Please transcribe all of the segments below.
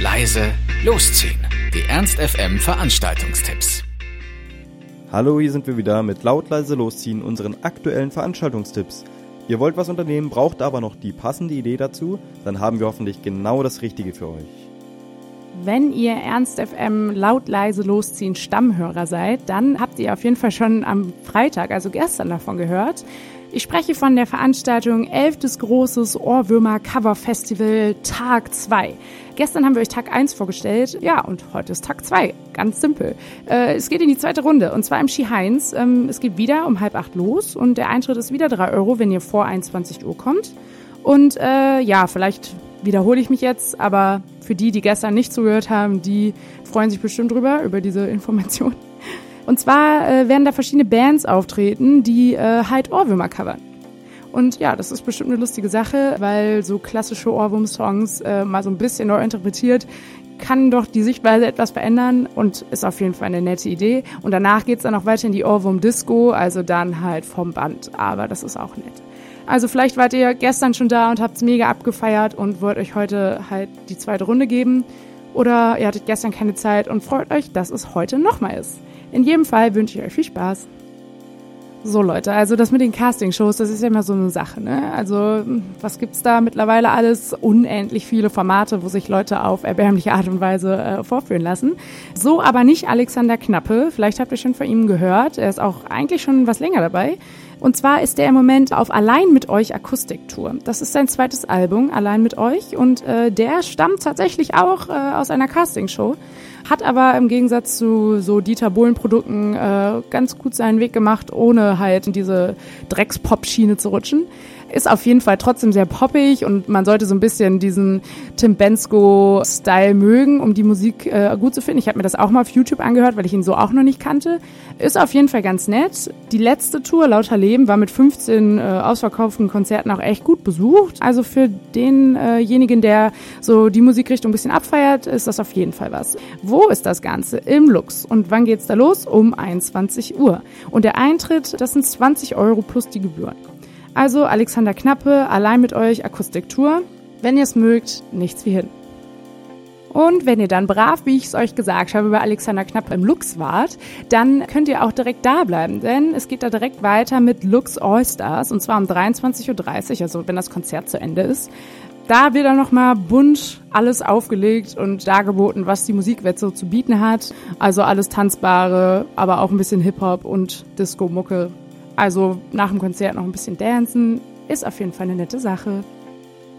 leise, losziehen. Die Ernst FM Veranstaltungstipps. Hallo, hier sind wir wieder mit laut leise losziehen unseren aktuellen Veranstaltungstipps. Ihr wollt was unternehmen, braucht aber noch die passende Idee dazu, dann haben wir hoffentlich genau das Richtige für euch. Wenn ihr Ernst FM laut leise losziehen Stammhörer seid, dann habt ihr auf jeden Fall schon am Freitag, also gestern davon gehört. Ich spreche von der Veranstaltung 11. Großes Ohrwürmer Cover Festival Tag 2. Gestern haben wir euch Tag 1 vorgestellt, ja, und heute ist Tag 2. Ganz simpel. Äh, es geht in die zweite Runde und zwar im Ski Heinz. Ähm, es geht wieder um halb acht los und der Eintritt ist wieder drei Euro, wenn ihr vor 21 Uhr kommt. Und äh, ja, vielleicht wiederhole ich mich jetzt, aber für die, die gestern nicht zugehört haben, die freuen sich bestimmt drüber, über diese Information. Und zwar äh, werden da verschiedene Bands auftreten, die äh, halt Ohrwürmer covern. Und ja, das ist bestimmt eine lustige Sache, weil so klassische Ohrwurm-Songs äh, mal so ein bisschen neu interpretiert, kann doch die Sichtweise etwas verändern und ist auf jeden Fall eine nette Idee. Und danach geht's dann auch weiter in die Ohrwurm-Disco, also dann halt vom Band. Aber das ist auch nett. Also vielleicht wart ihr gestern schon da und habt's mega abgefeiert und wollt euch heute halt die zweite Runde geben. Oder ihr hattet gestern keine Zeit und freut euch, dass es heute nochmal ist. In jedem Fall wünsche ich euch viel Spaß. So Leute, also das mit den Castingshows, das ist ja immer so eine Sache, ne? Also was gibt's da mittlerweile alles? Unendlich viele Formate, wo sich Leute auf erbärmliche Art und Weise äh, vorführen lassen. So aber nicht Alexander Knappe. Vielleicht habt ihr schon von ihm gehört. Er ist auch eigentlich schon was länger dabei. Und zwar ist er im Moment auf Allein mit euch Akustiktour. Das ist sein zweites Album, Allein mit euch. Und äh, der stammt tatsächlich auch äh, aus einer Castingshow hat aber im Gegensatz zu so Dieter Bohlen Produkten äh, ganz gut seinen Weg gemacht, ohne halt in diese Dreckspop-Schiene zu rutschen. Ist auf jeden Fall trotzdem sehr poppig und man sollte so ein bisschen diesen Tim Bensko-Style mögen, um die Musik äh, gut zu finden. Ich habe mir das auch mal auf YouTube angehört, weil ich ihn so auch noch nicht kannte. Ist auf jeden Fall ganz nett. Die letzte Tour, Lauter Leben, war mit 15 äh, ausverkauften Konzerten auch echt gut besucht. Also für denjenigen, der so die Musikrichtung ein bisschen abfeiert, ist das auf jeden Fall was. Wo ist das Ganze? Im Lux. Und wann geht's da los? Um 21 Uhr. Und der Eintritt, das sind 20 Euro plus die Gebühren. Also Alexander Knappe, allein mit euch, Akustiktour. Wenn ihr es mögt, nichts wie hin. Und wenn ihr dann brav, wie ich es euch gesagt habe, bei Alexander Knappe im Lux wart, dann könnt ihr auch direkt da bleiben, denn es geht da direkt weiter mit Lux All-Stars und zwar um 23.30 Uhr, also wenn das Konzert zu Ende ist. Da wird dann nochmal bunt alles aufgelegt und dargeboten, was die Musikwelt so zu bieten hat. Also alles Tanzbare, aber auch ein bisschen Hip-Hop und Disco-Mucke also nach dem Konzert noch ein bisschen dancen, ist auf jeden Fall eine nette Sache.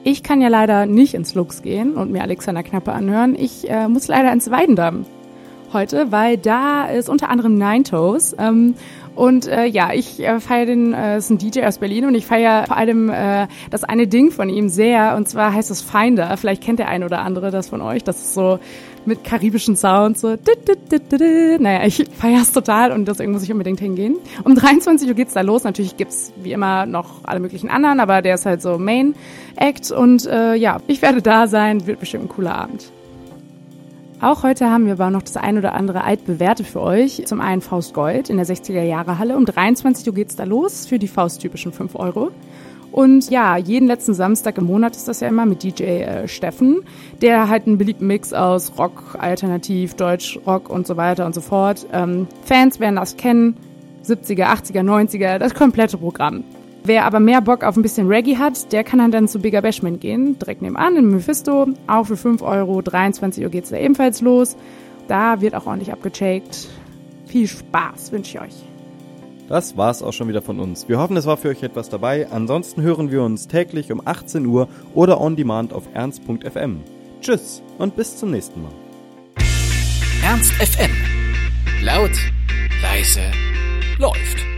Ich kann ja leider nicht ins Lux gehen und mir Alexander Knappe anhören. Ich äh, muss leider ins Weidendamm heute, weil da ist unter anderem Nine Toes. Ähm, und äh, ja, ich äh, feiere den, äh, ist ein DJ aus Berlin und ich feiere vor allem äh, das eine Ding von ihm sehr. Und zwar heißt es Finder. Vielleicht kennt der ein oder andere das von euch. Das ist so mit karibischen Sounds, so. Naja, ich feiere es total und deswegen muss ich unbedingt hingehen. Um 23 Uhr geht's da los. Natürlich gibt's wie immer noch alle möglichen anderen, aber der ist halt so Main Act und äh, ja, ich werde da sein. Wird bestimmt ein cooler Abend. Auch heute haben wir aber noch das ein oder andere altbewährte für euch. Zum einen Faust Gold in der 60er Jahre Halle. Um 23 Uhr geht's da los für die Faust-typischen 5 Euro. Und ja, jeden letzten Samstag im Monat ist das ja immer mit DJ äh, Steffen, der halt einen beliebten Mix aus Rock, Alternativ, Deutsch, Rock und so weiter und so fort. Ähm, Fans werden das kennen, 70er, 80er, 90er, das komplette Programm. Wer aber mehr Bock auf ein bisschen Reggae hat, der kann dann zu Bigger Bashment gehen, direkt nebenan in Mephisto. Auch für 5 Euro, 23 Uhr geht's da ebenfalls los. Da wird auch ordentlich abgecheckt. Viel Spaß wünsche ich euch. Das war's auch schon wieder von uns. Wir hoffen, es war für euch etwas dabei. Ansonsten hören wir uns täglich um 18 Uhr oder on demand auf ernst.fm. Tschüss und bis zum nächsten Mal. Ernst FM. Laut, leise, läuft.